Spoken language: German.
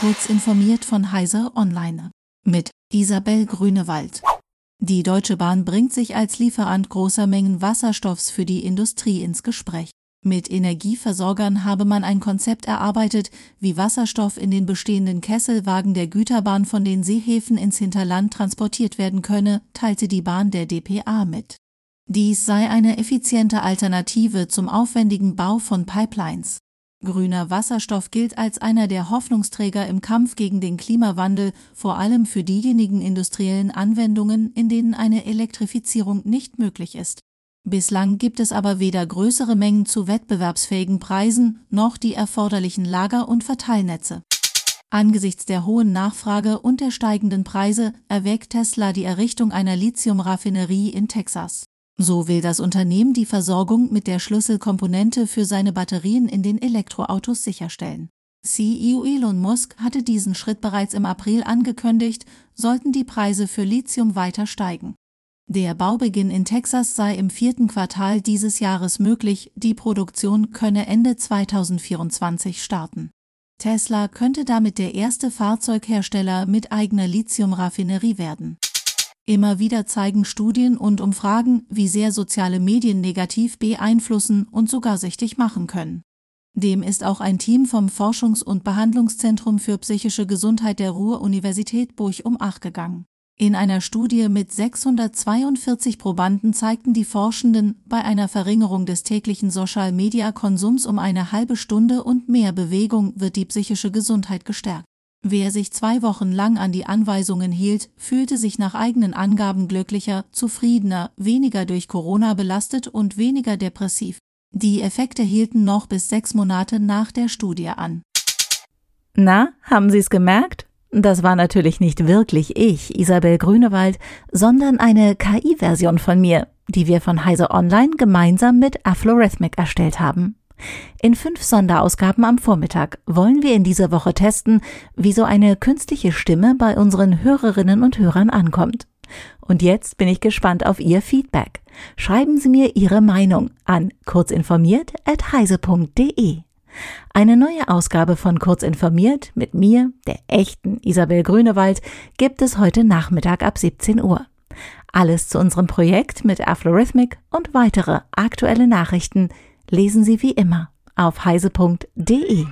Kurz informiert von Heiser Online mit Isabel Grünewald. Die Deutsche Bahn bringt sich als Lieferant großer Mengen Wasserstoffs für die Industrie ins Gespräch. Mit Energieversorgern habe man ein Konzept erarbeitet, wie Wasserstoff in den bestehenden Kesselwagen der Güterbahn von den Seehäfen ins Hinterland transportiert werden könne, teilte die Bahn der dpa mit. Dies sei eine effiziente Alternative zum aufwendigen Bau von Pipelines. Grüner Wasserstoff gilt als einer der Hoffnungsträger im Kampf gegen den Klimawandel, vor allem für diejenigen industriellen Anwendungen, in denen eine Elektrifizierung nicht möglich ist. Bislang gibt es aber weder größere Mengen zu wettbewerbsfähigen Preisen noch die erforderlichen Lager- und Verteilnetze. Angesichts der hohen Nachfrage und der steigenden Preise erwägt Tesla die Errichtung einer Lithiumraffinerie in Texas. So will das Unternehmen die Versorgung mit der Schlüsselkomponente für seine Batterien in den Elektroautos sicherstellen. CEO Elon Musk hatte diesen Schritt bereits im April angekündigt, sollten die Preise für Lithium weiter steigen. Der Baubeginn in Texas sei im vierten Quartal dieses Jahres möglich, die Produktion könne Ende 2024 starten. Tesla könnte damit der erste Fahrzeughersteller mit eigener Lithiumraffinerie werden. Immer wieder zeigen Studien und Umfragen, wie sehr soziale Medien negativ beeinflussen und sogar süchtig machen können. Dem ist auch ein Team vom Forschungs- und Behandlungszentrum für psychische Gesundheit der Ruhr-Universität Bochum gegangen. In einer Studie mit 642 Probanden zeigten die Forschenden, bei einer Verringerung des täglichen Social-Media-Konsums um eine halbe Stunde und mehr Bewegung wird die psychische Gesundheit gestärkt. Wer sich zwei Wochen lang an die Anweisungen hielt, fühlte sich nach eigenen Angaben glücklicher, zufriedener, weniger durch Corona belastet und weniger depressiv. Die Effekte hielten noch bis sechs Monate nach der Studie an. Na, haben Sie es gemerkt? Das war natürlich nicht wirklich ich, Isabel Grünewald, sondern eine KI-Version von mir, die wir von Heise Online gemeinsam mit Aflorhythmic erstellt haben. In fünf Sonderausgaben am Vormittag wollen wir in dieser Woche testen, wie so eine künstliche Stimme bei unseren Hörerinnen und Hörern ankommt. Und jetzt bin ich gespannt auf Ihr Feedback. Schreiben Sie mir Ihre Meinung an kurzinformiert.heise.de. Eine neue Ausgabe von Kurzinformiert mit mir, der echten Isabel Grünewald, gibt es heute Nachmittag ab 17 Uhr. Alles zu unserem Projekt mit Aflorhythmic und weitere aktuelle Nachrichten lesen Sie wie immer auf heise.de.